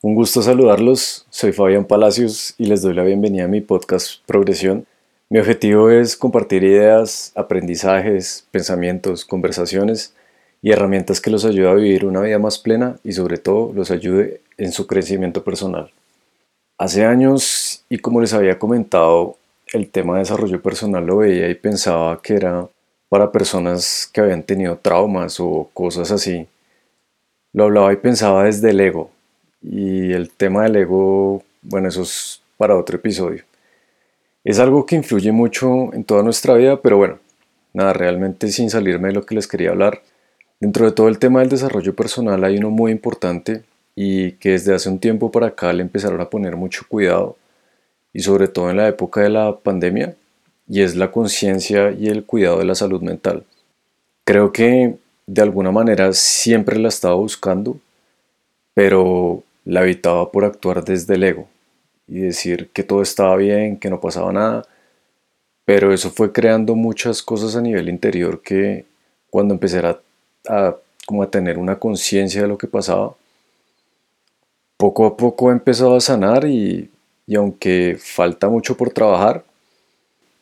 Un gusto saludarlos, soy Fabián Palacios y les doy la bienvenida a mi podcast Progresión. Mi objetivo es compartir ideas, aprendizajes, pensamientos, conversaciones y herramientas que los ayuden a vivir una vida más plena y sobre todo los ayude en su crecimiento personal. Hace años, y como les había comentado, el tema de desarrollo personal lo veía y pensaba que era para personas que habían tenido traumas o cosas así. Lo hablaba y pensaba desde el ego. Y el tema del ego, bueno, eso es para otro episodio. Es algo que influye mucho en toda nuestra vida, pero bueno, nada, realmente sin salirme de lo que les quería hablar. Dentro de todo el tema del desarrollo personal hay uno muy importante y que desde hace un tiempo para acá le empezaron a poner mucho cuidado y sobre todo en la época de la pandemia y es la conciencia y el cuidado de la salud mental. Creo que de alguna manera siempre la estaba buscando, pero la evitaba por actuar desde el ego y decir que todo estaba bien, que no pasaba nada, pero eso fue creando muchas cosas a nivel interior que cuando empecé a, como a tener una conciencia de lo que pasaba, poco a poco he empezado a sanar y, y aunque falta mucho por trabajar,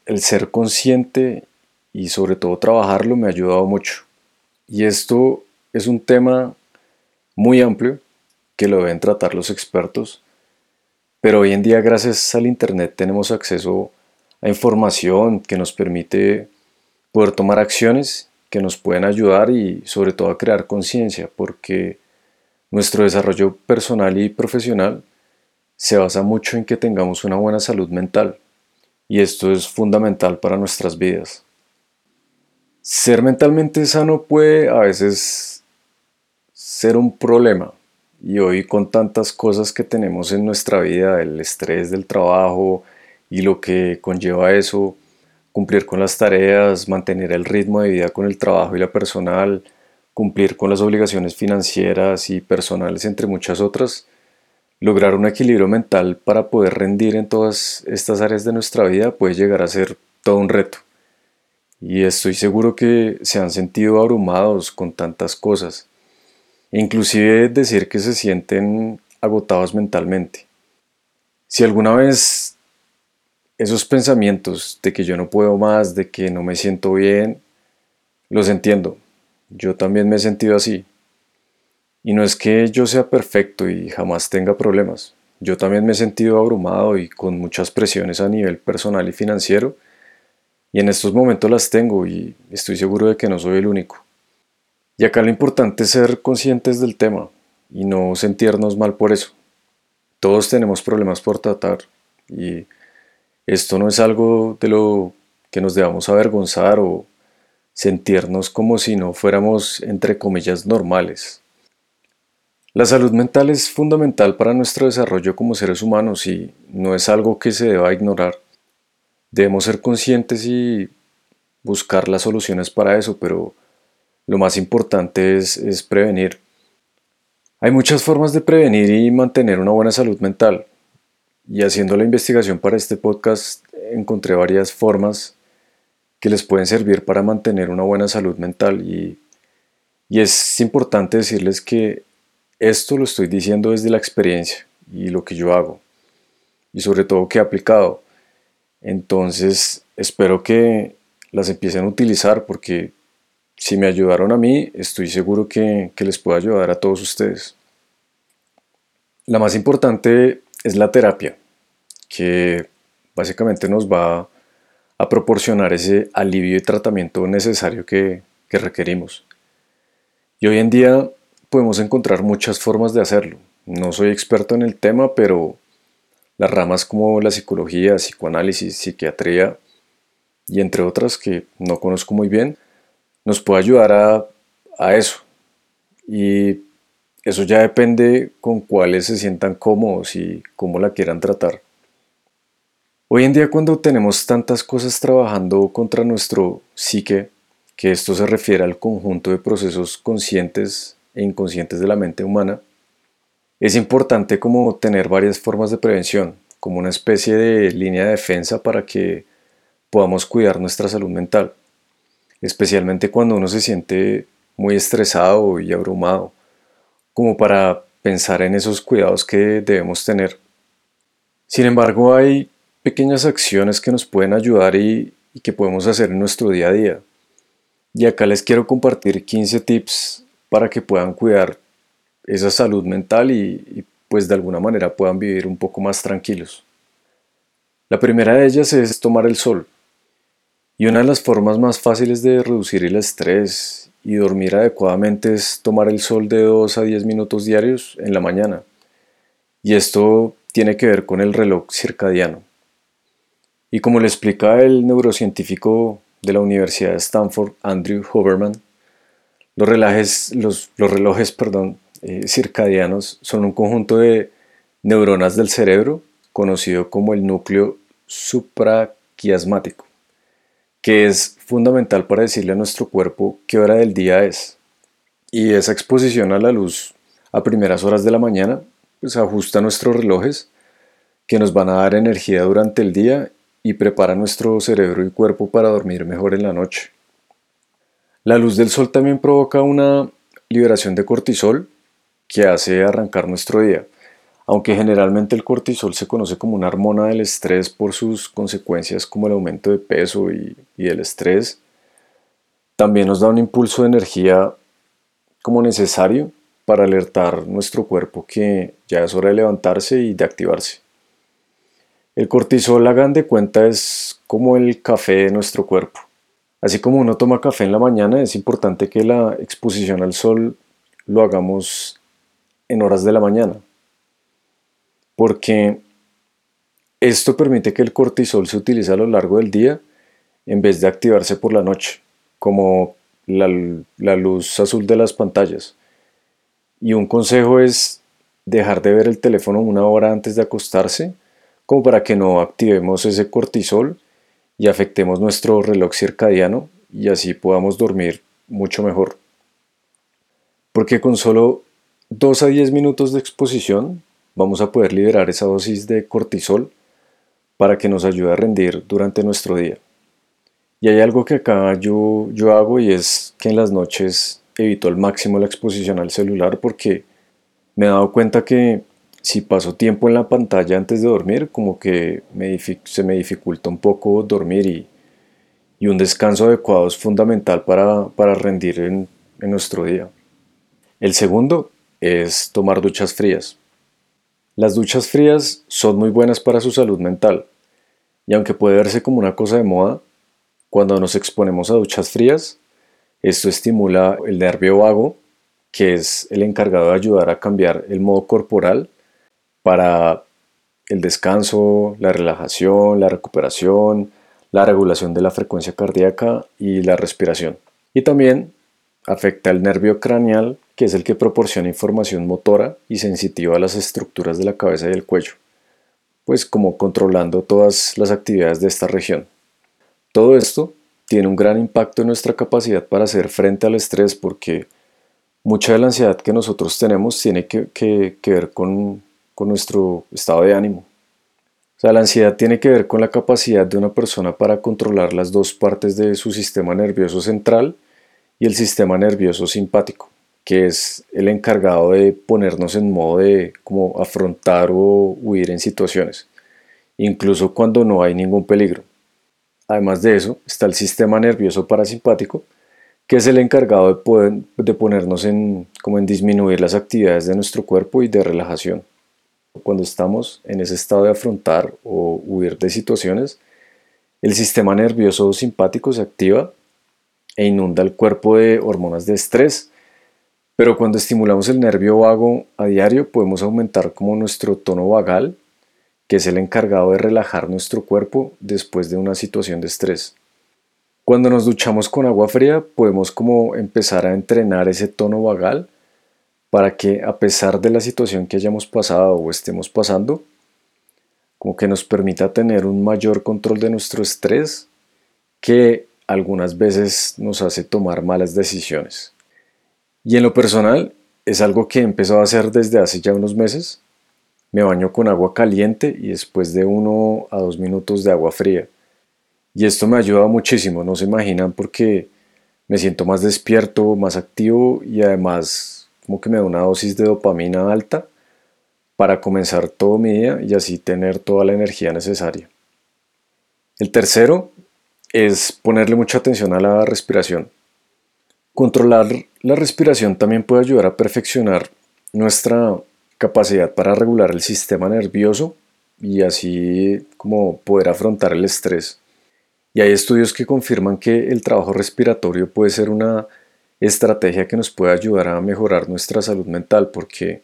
el ser consciente y sobre todo trabajarlo me ha ayudado mucho. Y esto es un tema muy amplio que lo deben tratar los expertos, pero hoy en día gracias al Internet tenemos acceso a información que nos permite poder tomar acciones que nos pueden ayudar y sobre todo a crear conciencia, porque nuestro desarrollo personal y profesional se basa mucho en que tengamos una buena salud mental y esto es fundamental para nuestras vidas. Ser mentalmente sano puede a veces ser un problema y hoy con tantas cosas que tenemos en nuestra vida, el estrés del trabajo y lo que conlleva eso, cumplir con las tareas, mantener el ritmo de vida con el trabajo y la personal, cumplir con las obligaciones financieras y personales entre muchas otras, Lograr un equilibrio mental para poder rendir en todas estas áreas de nuestra vida puede llegar a ser todo un reto. Y estoy seguro que se han sentido abrumados con tantas cosas. Inclusive decir que se sienten agotados mentalmente. Si alguna vez esos pensamientos de que yo no puedo más, de que no me siento bien, los entiendo. Yo también me he sentido así. Y no es que yo sea perfecto y jamás tenga problemas. Yo también me he sentido abrumado y con muchas presiones a nivel personal y financiero. Y en estos momentos las tengo y estoy seguro de que no soy el único. Y acá lo importante es ser conscientes del tema y no sentirnos mal por eso. Todos tenemos problemas por tratar y esto no es algo de lo que nos debamos avergonzar o sentirnos como si no fuéramos entre comillas normales. La salud mental es fundamental para nuestro desarrollo como seres humanos y no es algo que se deba ignorar. Debemos ser conscientes y buscar las soluciones para eso, pero lo más importante es, prevenir. Hay muchas formas de prevenir y mantener una buena salud mental. Y haciendo la investigación para este podcast encontré varias formas que les pueden servir para mantener una buena salud mental y, y es importante decirles que esto lo estoy diciendo desde la experiencia y lo que yo hago y sobre todo que he aplicado. Entonces espero que las empiecen a utilizar porque si me ayudaron a mí, estoy seguro que, que les puedo ayudar a todos ustedes. La más importante es la terapia, que básicamente nos va a proporcionar ese alivio y tratamiento necesario que, que requerimos. Y hoy en día podemos encontrar muchas formas de hacerlo. No soy experto en el tema, pero las ramas como la psicología, psicoanálisis, psiquiatría y entre otras que no conozco muy bien, nos puede ayudar a, a eso. Y eso ya depende con cuáles se sientan cómodos y cómo la quieran tratar. Hoy en día cuando tenemos tantas cosas trabajando contra nuestro psique, que esto se refiere al conjunto de procesos conscientes e inconscientes de la mente humana, es importante como tener varias formas de prevención, como una especie de línea de defensa para que podamos cuidar nuestra salud mental, especialmente cuando uno se siente muy estresado y abrumado, como para pensar en esos cuidados que debemos tener. Sin embargo, hay pequeñas acciones que nos pueden ayudar y, que podemos hacer en nuestro día a día. Y acá les quiero compartir 15 tips para que puedan cuidar esa salud mental y, pues de alguna manera puedan vivir un poco más tranquilos. La primera de ellas es tomar el sol. Y una de las formas más fáciles de reducir el estrés y dormir adecuadamente es tomar el sol de 2 a 10 minutos diarios en la mañana. Y esto tiene que ver con el reloj circadiano. Y como le explica el neurocientífico de la Universidad de Stanford, Andrew Hoberman, los, relojes, los, relojes perdón, eh, circadianos son un conjunto de neuronas del cerebro conocido como el núcleo supraquiasmático, que es fundamental para decirle a nuestro cuerpo qué hora del día es. Y esa exposición a la luz a primeras horas de la mañana pues ajusta nuestros relojes que nos van a dar energía durante el día y prepara nuestro cerebro y cuerpo para dormir mejor en la noche. La luz del sol también provoca una liberación de cortisol que hace arrancar nuestro día. Aunque generalmente el cortisol se conoce como una hormona del estrés por sus consecuencias como el aumento de peso y, el estrés, también nos da un impulso de energía como necesario para alertar nuestro cuerpo que ya es hora de levantarse y de activarse. El cortisol, hagan de cuenta, es como el café de nuestro cuerpo. Así como uno toma café en la mañana, es importante que la exposición al sol lo hagamos en horas de la mañana porque esto permite que el cortisol se utilice a lo largo del día en vez de activarse por la noche, como la, luz azul de las pantallas. Y un consejo es dejar de ver el teléfono una hora antes de acostarse, como para que no activemos ese cortisol y afectemos nuestro reloj circadiano y así podamos dormir mucho mejor. Porque con solo 2 a 10 minutos de exposición vamos a poder liberar esa dosis de cortisol para que nos ayude a rendir durante nuestro día. Y hay algo que acá yo, yo hago y es que en las noches evito al máximo la exposición al celular porque me he dado cuenta que si paso tiempo en la pantalla antes de dormir, como que se me dificulta un poco dormir y, un descanso adecuado es fundamental para, rendir en nuestro día. El segundo es tomar duchas frías. Las duchas frías son muy buenas para su salud mental, y aunque puede verse como una cosa de moda, cuando nos exponemos a duchas frías, esto estimula el nervio vago, que es el encargado de ayudar a cambiar el modo corporal para el descanso, la relajación, la recuperación, la regulación de la frecuencia cardíaca y la respiración. Y también afecta el nervio craneal que es el que proporciona información motora y sensitiva a las estructuras de la cabeza y el cuello, pues como controlando todas las actividades de esta región. Todo esto tiene un gran impacto en nuestra capacidad para hacer frente al estrés porque mucha de la ansiedad que nosotros tenemos tiene que, ver con, con nuestro estado de ánimo. O sea, la ansiedad tiene que ver con la capacidad de una persona para controlar las dos partes de su sistema nervioso central y el sistema nervioso simpático que es el encargado de ponernos en modo de como afrontar o huir en situaciones, incluso cuando no hay ningún peligro. Además de eso, está el sistema nervioso parasimpático, que es el encargado de, poder, de ponernos en, como en disminuir las actividades de nuestro cuerpo y de relajación. Cuando estamos en ese estado de afrontar o huir de situaciones, el sistema nervioso simpático se activa e inunda el cuerpo de hormonas de estrés, pero cuando estimulamos el nervio vago a diario podemos aumentar como nuestro tono vagal, que es el encargado de relajar nuestro cuerpo después de una situación de estrés. Cuando nos duchamos con agua fría podemos como empezar a entrenar ese tono vagal para que a pesar de la situación que hayamos pasado o estemos pasando, como que nos permita tener un mayor control de nuestro estrés que algunas veces nos hace tomar malas decisiones. Y en lo personal, es algo que he empezado a hacer desde hace ya unos meses. Me baño con agua caliente y después de uno a dos minutos de agua fría. Y esto me ayuda muchísimo, no se imaginan, porque me siento más despierto, más activo y además como que me da una dosis de dopamina alta para comenzar todo mi día y así tener toda la energía necesaria. El tercero es ponerle mucha atención a la respiración. Controlar la respiración también puede ayudar a perfeccionar nuestra capacidad para regular el sistema nervioso y así como poder afrontar el estrés. Y hay estudios que confirman que el trabajo respiratorio puede ser una estrategia que nos puede ayudar a mejorar nuestra salud mental porque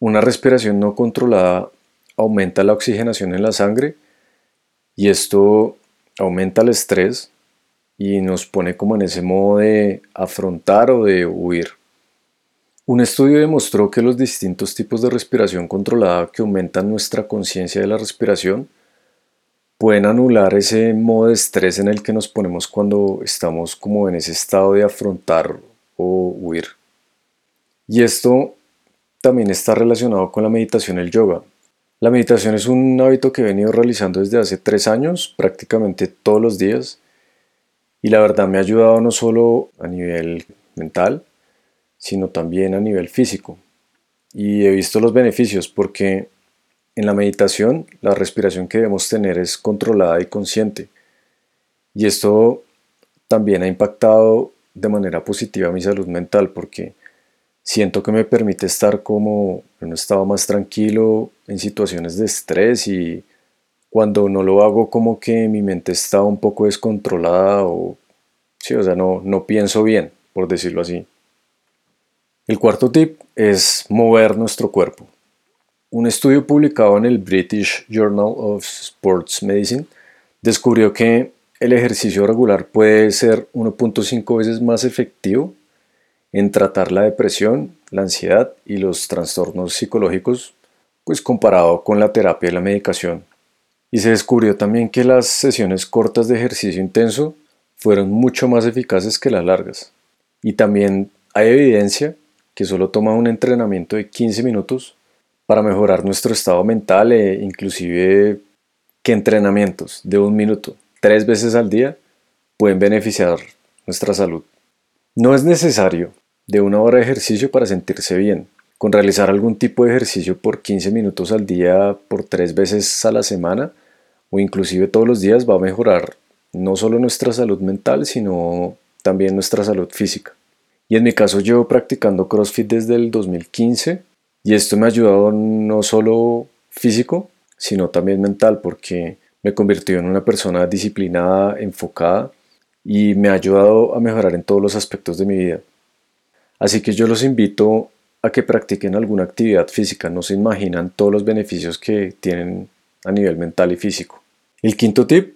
una respiración no controlada aumenta la oxigenación en la sangre y esto aumenta el estrés y nos pone como en ese modo de afrontar o de huir. Un estudio demostró que los distintos tipos de respiración controlada que aumentan nuestra conciencia de la respiración pueden anular ese modo de estrés en el que nos ponemos cuando estamos como en ese estado de afrontar o huir. Y esto también está relacionado con la meditación y el yoga. La meditación es un hábito que he venido realizando desde hace tres años, prácticamente todos los días, y la verdad me ha ayudado no solo a nivel mental, sino también a nivel físico. Y he visto los beneficios porque en la meditación la respiración que debemos tener es controlada y consciente. Y esto también ha impactado de manera positiva mi salud mental porque siento que me permite estar como en un estado más tranquilo en situaciones de estrés y cuando no lo hago como que mi mente está un poco descontrolada o, sí, o sea, no, no pienso bien, por decirlo así. El cuarto tip es mover nuestro cuerpo. Un estudio publicado en el British Journal of Sports Medicine descubrió que el ejercicio regular puede ser 1.5 veces más efectivo en tratar la depresión, la ansiedad y los trastornos psicológicos, pues comparado con la terapia y la medicación. Y se descubrió también que las sesiones cortas de ejercicio intenso fueron mucho más eficaces que las largas. Y también hay evidencia que solo toma un entrenamiento de 15 minutos para mejorar nuestro estado mental e inclusive que entrenamientos de un minuto tres veces al día pueden beneficiar nuestra salud. No es necesario de una hora de ejercicio para sentirse bien. Con realizar algún tipo de ejercicio por 15 minutos al día, por tres veces a la semana o inclusive todos los días va a mejorar no solo nuestra salud mental, sino también nuestra salud física. Y en mi caso llevo practicando CrossFit desde el 2015 y esto me ha ayudado no solo físico, sino también mental porque me convirtió en una persona disciplinada, enfocada y me ha ayudado a mejorar en todos los aspectos de mi vida. Así que yo los invito a que practiquen alguna actividad física, no se imaginan todos los beneficios que tienen a nivel mental y físico. El quinto tip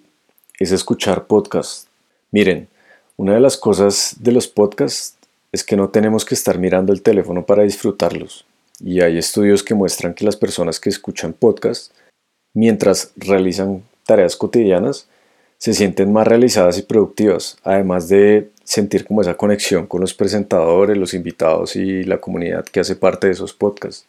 es escuchar podcasts. Miren, una de las cosas de los podcasts es que no tenemos que estar mirando el teléfono para disfrutarlos. Y hay estudios que muestran que las personas que escuchan podcasts mientras realizan tareas cotidianas se sienten más realizadas y productivas, además de sentir como esa conexión con los presentadores, los invitados y la comunidad que hace parte de esos podcasts.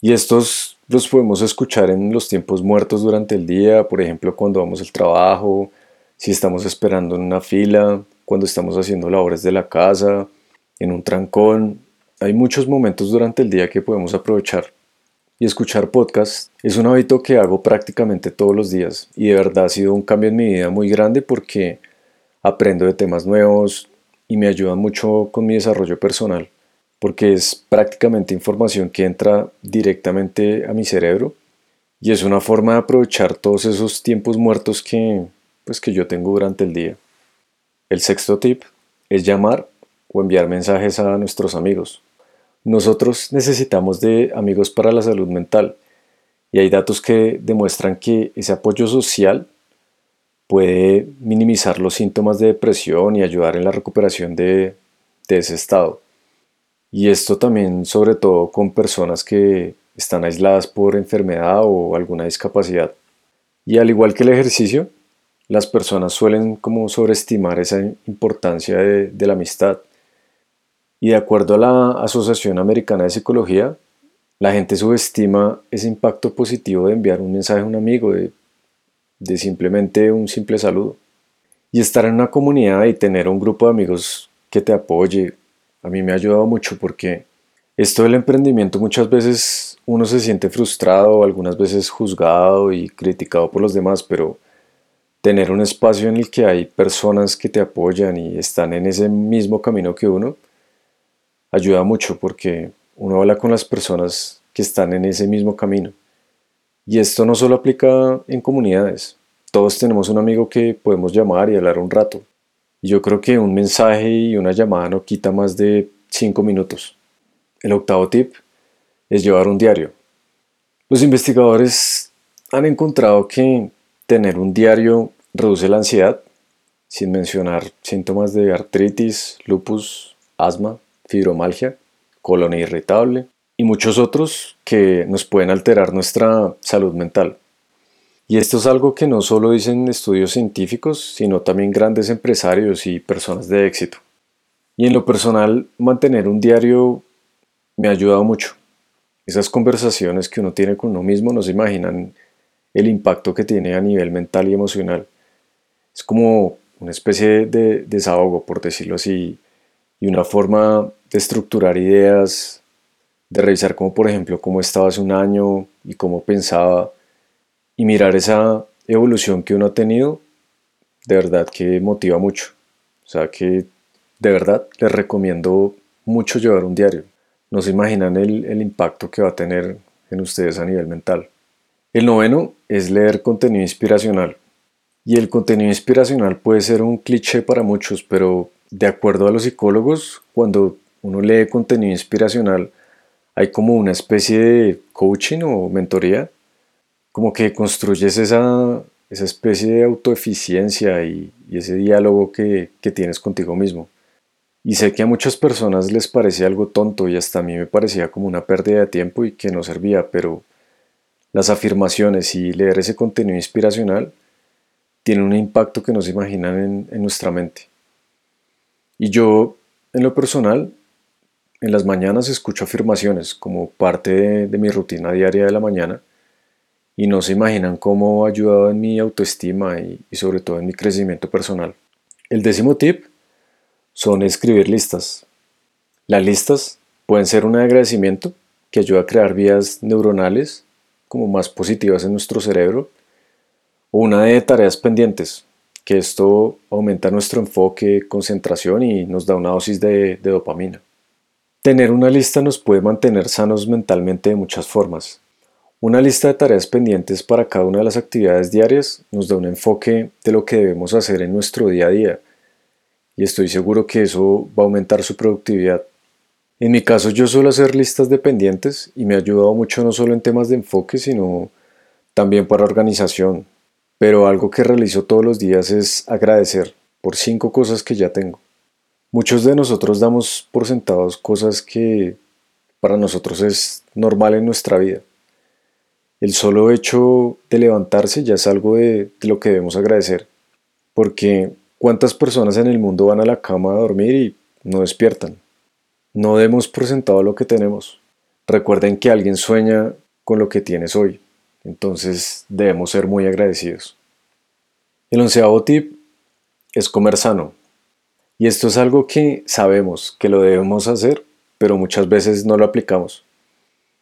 Y estos los podemos escuchar en los tiempos muertos durante el día, por ejemplo cuando vamos al trabajo, si estamos esperando en una fila, cuando estamos haciendo labores de la casa, en un trancón. Hay muchos momentos durante el día que podemos aprovechar. Y escuchar podcasts es un hábito que hago prácticamente todos los días y de verdad ha sido un cambio en mi vida muy grande porque aprendo de temas nuevos y me ayudan mucho con mi desarrollo personal, porque es prácticamente información que entra directamente a mi cerebro y es una forma de aprovechar todos esos tiempos muertos que, pues, que yo tengo durante el día. El sexto tip es llamar o enviar mensajes a nuestros amigos. Nosotros necesitamos de amigos para la salud mental y hay datos que demuestran que ese apoyo social puede minimizar los síntomas de depresión y ayudar en la recuperación de, ese estado. Y esto también sobre todo con personas que están aisladas por enfermedad o alguna discapacidad. Y al igual que el ejercicio, las personas suelen como sobreestimar esa importancia de, de, la amistad. Y de acuerdo a la Asociación Americana de Psicología, la gente subestima ese impacto positivo de enviar un mensaje a un amigo, de de simplemente un simple saludo. Y estar en una comunidad y tener un grupo de amigos que te apoye a mí me ha ayudado mucho porque esto del emprendimiento muchas veces uno se siente frustrado, algunas veces juzgado y criticado por los demás, pero tener un espacio en el que hay personas que te apoyan y están en ese mismo camino que uno, ayuda mucho porque uno habla con las personas que están en ese mismo camino. Y esto no solo aplica en comunidades, todos tenemos un amigo que podemos llamar y hablar un rato. Y yo creo que un mensaje y una llamada no quita más de 5 minutos. El octavo tip es llevar un diario. Los investigadores han encontrado que tener un diario reduce la ansiedad, sin mencionar síntomas de artritis, lupus, asma, fibromalgia, colon irritable y muchos otros que nos pueden alterar nuestra salud mental. Y esto es algo que no solo dicen estudios científicos, sino también grandes empresarios y personas de éxito. Y en lo personal, mantener un diario me ha ayudado mucho. Esas conversaciones que uno tiene con uno mismo no se imaginan el impacto que tiene a nivel mental y emocional. Es como una especie de desahogo, por decirlo así, y una forma de estructurar ideas, de revisar como por ejemplo cómo estaba hace un año y cómo pensaba, y mirar esa evolución que uno ha tenido, de verdad que motiva mucho. O sea que de verdad les recomiendo mucho llevar un diario. No se imaginan el, el impacto que va a tener en ustedes a nivel mental. El noveno es leer contenido inspiracional. Y el contenido inspiracional puede ser un cliché para muchos, pero de acuerdo a los psicólogos, cuando uno lee contenido inspiracional, hay como una especie de coaching o mentoría, como que construyes esa, esa especie de autoeficiencia y, y ese diálogo que, que tienes contigo mismo. Y sé que a muchas personas les parece algo tonto y hasta a mí me parecía como una pérdida de tiempo y que no servía, pero las afirmaciones y leer ese contenido inspiracional tienen un impacto que no se imaginan en, nuestra mente. Y yo, en lo personal, en las mañanas escucho afirmaciones como parte de, mi rutina diaria de la mañana y no se imaginan cómo ha ayudado en mi autoestima y, y sobre todo en mi crecimiento personal. El décimo tip son escribir listas. Las listas pueden ser un agradecimiento que ayuda a crear vías neuronales como más positivas en nuestro cerebro o una de tareas pendientes, que esto aumenta nuestro enfoque, concentración y nos da una dosis de, de dopamina. Tener una lista nos puede mantener sanos mentalmente de muchas formas. Una lista de tareas pendientes para cada una de las actividades diarias nos da un enfoque de lo que debemos hacer en nuestro día a día y estoy seguro que eso va a aumentar su productividad. En mi caso yo suelo hacer listas de pendientes y me ha ayudado mucho no solo en temas de enfoque sino también para organización, pero algo que realizo todos los días es agradecer por cinco cosas que ya tengo. Muchos de nosotros damos por sentados cosas que para nosotros es normal en nuestra vida. El solo hecho de levantarse ya es algo de, lo que debemos agradecer, porque ¿Cuántas personas en el mundo van a la cama a dormir y no despiertan? No demos por sentado lo que tenemos. Recuerden que alguien sueña con lo que tienes hoy, entonces debemos ser muy agradecidos. El onceavo tip es comer sano. Y esto es algo que sabemos que lo debemos hacer, pero muchas veces no lo aplicamos.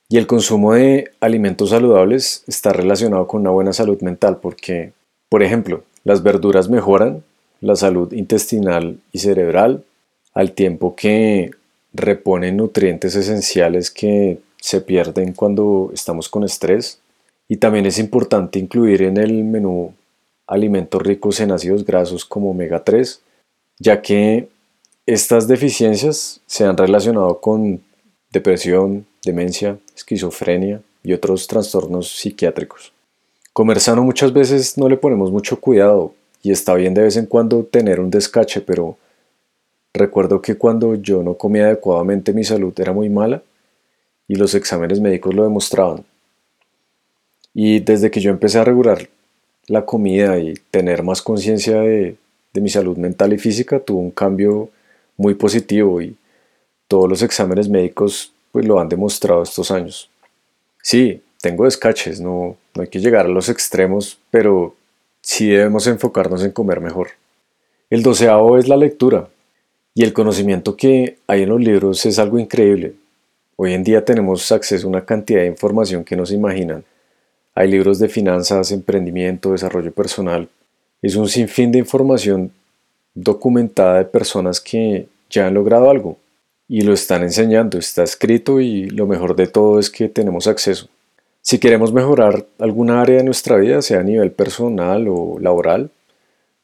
Y el consumo de alimentos saludables está relacionado con una buena salud mental porque, por ejemplo, las verduras mejoran la salud intestinal y cerebral, al tiempo que reponen nutrientes esenciales que se pierden cuando estamos con estrés. Y también es importante incluir en el menú alimentos ricos en ácidos grasos como omega 3, ya que estas deficiencias se han relacionado con depresión, demencia, esquizofrenia y otros trastornos psiquiátricos. Comer sano muchas veces no le ponemos mucho cuidado y está bien de vez en cuando tener un descache, pero recuerdo que cuando yo no comía adecuadamente mi salud era muy mala y los exámenes médicos lo demostraban. Y desde que yo empecé a regular la comida y tener más conciencia de, de mi salud mental y física, tuvo un cambio muy positivo y todos los exámenes médicos pues lo han demostrado estos años. Sí, tengo descaches, no, no hay que llegar a los extremos, pero sí debemos enfocarnos en comer mejor. El doceavo es la lectura. Y el conocimiento que hay en los libros es algo increíble. Hoy en día tenemos acceso a una cantidad de información que no se imaginan. Hay libros de finanzas, emprendimiento, desarrollo personal. Es un sinfín de información documentada de personas que ya han logrado algo y lo están enseñando, está escrito y lo mejor de todo es que tenemos acceso. Si queremos mejorar alguna área de nuestra vida, sea a nivel personal o laboral,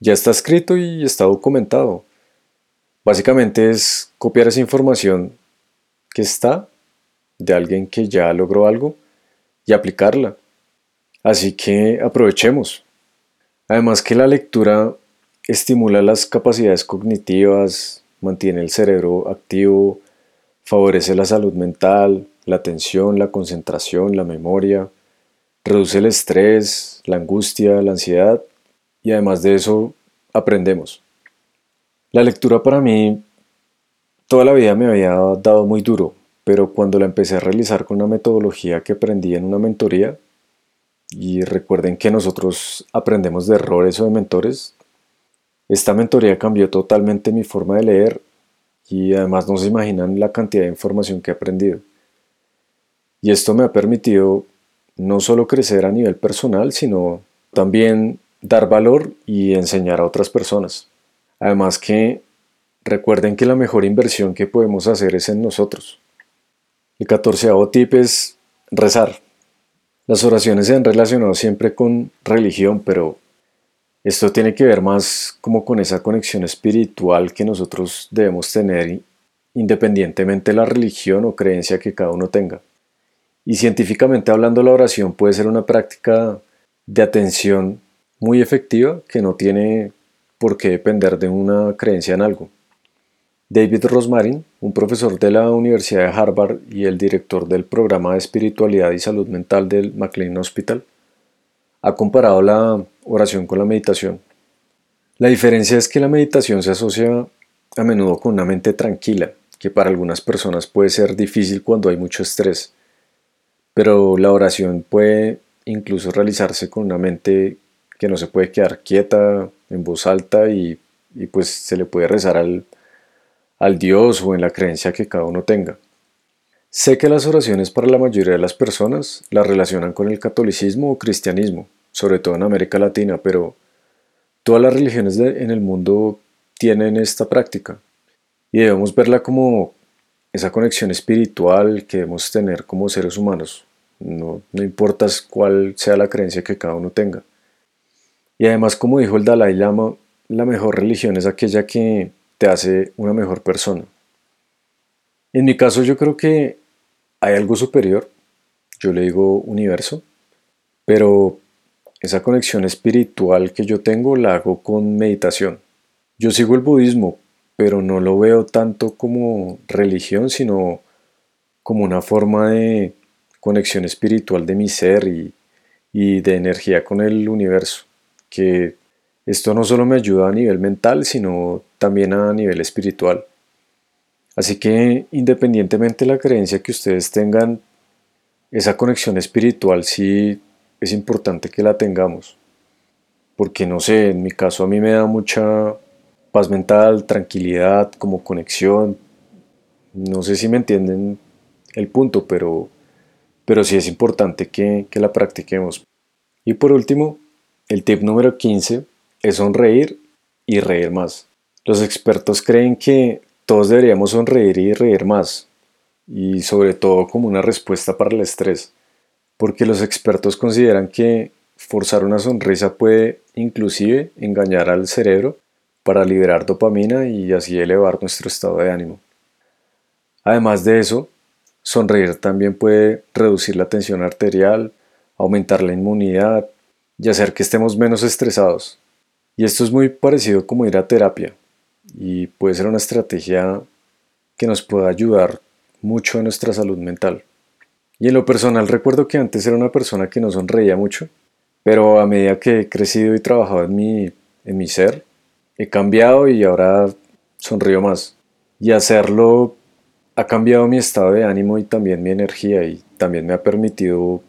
ya está escrito y está documentado. Básicamente es copiar esa información que está de alguien que ya logró algo y aplicarla. Así que aprovechemos. Además que la lectura estimula las capacidades cognitivas, mantiene el cerebro activo, favorece la salud mental, la atención, la concentración, la memoria, reduce el estrés, la angustia, la ansiedad y además de eso aprendemos. La lectura para mí toda la vida me había dado muy duro, pero cuando la empecé a realizar con una metodología que aprendí en una mentoría, y recuerden que nosotros aprendemos de errores o de mentores, esta mentoría cambió totalmente mi forma de leer y además no se imaginan la cantidad de información que he aprendido. Y esto me ha permitido no solo crecer a nivel personal, sino también dar valor y enseñar a otras personas. Además que recuerden que la mejor inversión que podemos hacer es en nosotros. El catorceavo tip es rezar. Las oraciones se han relacionado siempre con religión, pero esto tiene que ver más como con esa conexión espiritual que nosotros debemos tener independientemente de la religión o creencia que cada uno tenga. Y científicamente hablando, la oración puede ser una práctica de atención muy efectiva que no tiene por qué depender de una creencia en algo. David Rosmarin, un profesor de la Universidad de Harvard y el director del programa de espiritualidad y salud mental del McLean Hospital, ha comparado la oración con la meditación. La diferencia es que la meditación se asocia a menudo con una mente tranquila, que para algunas personas puede ser difícil cuando hay mucho estrés, pero la oración puede incluso realizarse con una mente que no se puede quedar quieta en voz alta y, pues se le puede rezar al, al Dios o en la creencia que cada uno tenga. Sé que las oraciones para la mayoría de las personas las relacionan con el catolicismo o cristianismo, sobre todo en América Latina, pero todas las religiones en el mundo tienen esta práctica y debemos verla como esa conexión espiritual que debemos tener como seres humanos, no, no importa cuál sea la creencia que cada uno tenga. Y además, como dijo el Dalai Lama, la mejor religión es aquella que te hace una mejor persona. En mi caso yo creo que hay algo superior, yo le digo universo, pero esa conexión espiritual que yo tengo la hago con meditación. Yo sigo el budismo, pero no lo veo tanto como religión, sino como una forma de conexión espiritual de mi ser y, y de energía con el universo. Que esto no solo me ayuda a nivel mental, sino también a nivel espiritual. Así que independientemente de la creencia que ustedes tengan, esa conexión espiritual sí es importante que la tengamos. Porque no sé, en mi caso a mí me da mucha paz mental, tranquilidad, como conexión. No sé si me entienden el punto, pero, pero sí es importante que, que la practiquemos. Y por último, el tip número 15 es sonreír y reír más. Los expertos creen que todos deberíamos sonreír y reír más, y sobre todo como una respuesta para el estrés porque los expertos consideran que forzar una sonrisa puede inclusive engañar al cerebro para liberar dopamina y así elevar nuestro estado de ánimo. Además de eso, sonreír también puede reducir la tensión arterial, aumentar la inmunidad y hacer que estemos menos estresados. Y esto es muy parecido como ir a terapia y puede ser una estrategia que nos pueda ayudar mucho en nuestra salud mental. Y en lo personal recuerdo que antes era una persona que no sonreía mucho, pero a medida que he crecido y trabajado en mi, en mi ser, he cambiado y ahora sonrío más. Y hacerlo ha cambiado mi estado de ánimo y también mi energía y también me ha permitido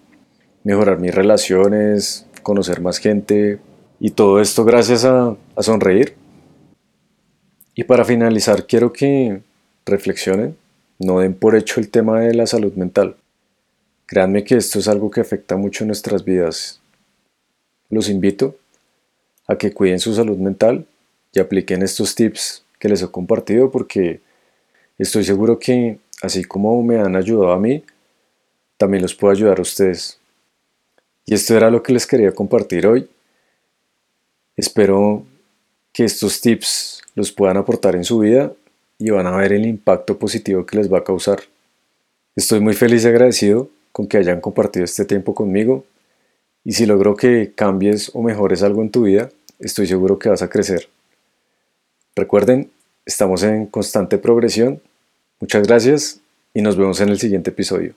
mejorar mis relaciones, conocer más gente y todo esto gracias a, sonreír. Y para finalizar, quiero que reflexionen, no den por hecho el tema de la salud mental. Créanme que esto es algo que afecta mucho nuestras vidas. Los invito a que cuiden su salud mental y apliquen estos tips que les he compartido porque estoy seguro que así como me han ayudado a mí, también los puedo ayudar a ustedes. Y esto era lo que les quería compartir hoy. Espero que estos tips los puedan aportar en su vida y van a ver el impacto positivo que les va a causar. Estoy muy feliz y agradecido con que hayan compartido este tiempo conmigo y si logro que cambies o mejores algo en tu vida, estoy seguro que vas a crecer. Recuerden, estamos en constante progresión. Muchas gracias y nos vemos en el siguiente episodio.